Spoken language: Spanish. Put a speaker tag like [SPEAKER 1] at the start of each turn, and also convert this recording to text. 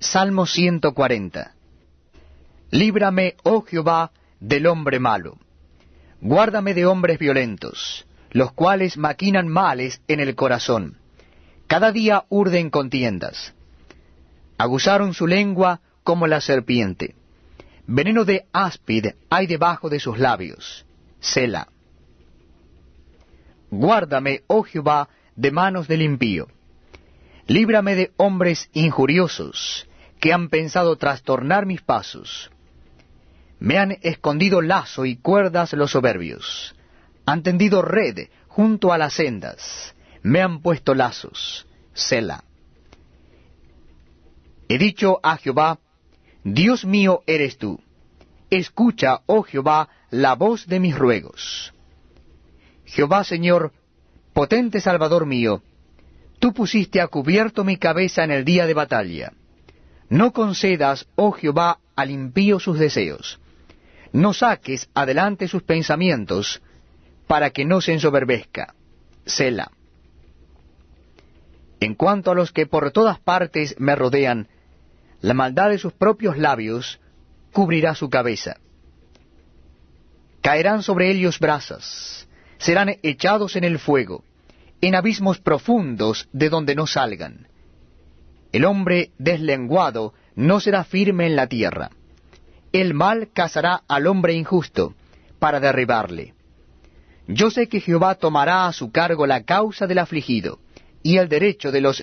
[SPEAKER 1] Salmo 140. Líbrame, oh Jehová, del hombre malo. Guárdame de hombres violentos, los cuales maquinan males en el corazón. Cada día urden contiendas. Aguzaron su lengua como la serpiente. Veneno de áspid hay debajo de sus labios. Sela. Guárdame, oh Jehová, de manos del impío. Líbrame de hombres injuriosos, que han pensado trastornar mis pasos. Me han escondido lazo y cuerdas los soberbios. Han tendido red junto a las sendas. Me han puesto lazos. Sela. He dicho a Jehová, Dios mío eres tú. Escucha, oh Jehová, la voz de mis ruegos. Jehová Señor, potente Salvador mío, tú pusiste a cubierto mi cabeza en el día de batalla. No concedas, oh Jehová, al impío sus deseos. No saques adelante sus pensamientos, para que no se ensoberbezca. Sela. En cuanto a los que por todas partes me rodean, la maldad de sus propios labios cubrirá su cabeza. Caerán sobre ellos brasas, serán echados en el fuego, en abismos profundos de donde no salgan. El hombre deslenguado no será firme en la tierra. El mal cazará al hombre injusto para derribarle. Yo sé que Jehová tomará a su cargo la causa del afligido y el derecho de los